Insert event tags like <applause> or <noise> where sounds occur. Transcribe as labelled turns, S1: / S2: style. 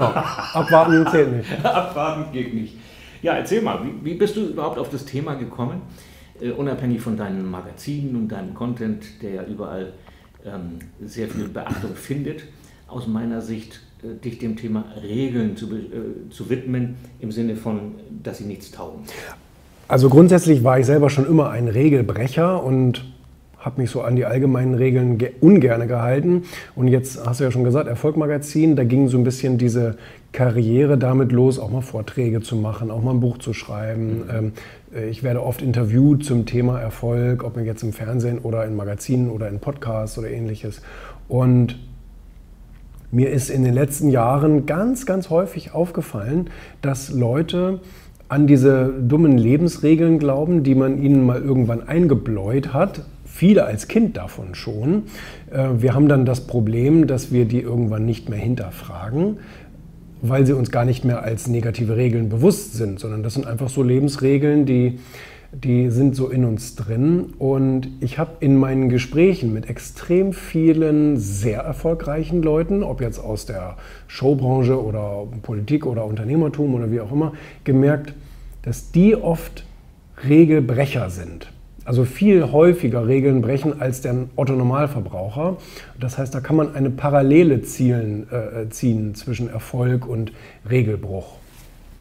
S1: Abwarten zählt nicht. <laughs>
S2: Abwarten geht nicht. Ja, erzähl mal, wie, wie bist du überhaupt auf das Thema gekommen? Uh, unabhängig von deinen Magazinen und deinem Content, der ja überall ähm, sehr viel Beachtung findet, aus meiner Sicht äh, dich dem Thema Regeln zu, äh, zu widmen, im Sinne von, dass sie nichts taugen?
S1: Also grundsätzlich war ich selber schon immer ein Regelbrecher und habe mich so an die allgemeinen Regeln ge ungerne gehalten. Und jetzt hast du ja schon gesagt, Erfolgmagazin, da ging so ein bisschen diese Karriere damit los, auch mal Vorträge zu machen, auch mal ein Buch zu schreiben. Mhm. Ähm, ich werde oft interviewt zum Thema Erfolg, ob jetzt im Fernsehen oder in Magazinen oder in Podcasts oder ähnliches. Und mir ist in den letzten Jahren ganz, ganz häufig aufgefallen, dass Leute an diese dummen Lebensregeln glauben, die man ihnen mal irgendwann eingebläut hat. Viele als Kind davon schon. Äh, wir haben dann das Problem, dass wir die irgendwann nicht mehr hinterfragen, weil sie uns gar nicht mehr als negative Regeln bewusst sind, sondern das sind einfach so Lebensregeln, die die sind so in uns drin. Und ich habe in meinen Gesprächen mit extrem vielen sehr erfolgreichen Leuten, ob jetzt aus der Showbranche oder Politik oder Unternehmertum oder wie auch immer, gemerkt, dass die oft Regelbrecher sind. Also viel häufiger Regeln brechen als der Otto-Normalverbraucher. Das heißt, da kann man eine Parallele zielen, äh, ziehen zwischen Erfolg und Regelbruch.